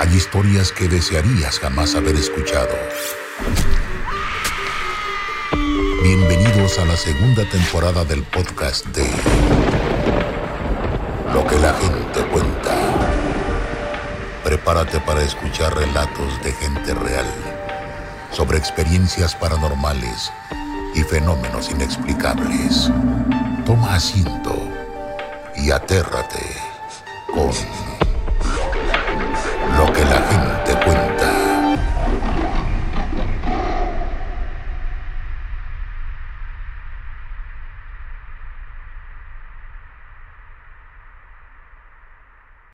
Hay historias que desearías jamás haber escuchado. Bienvenidos a la segunda temporada del podcast de Lo que la gente cuenta. Prepárate para escuchar relatos de gente real sobre experiencias paranormales y fenómenos inexplicables. Toma asiento y atérrate con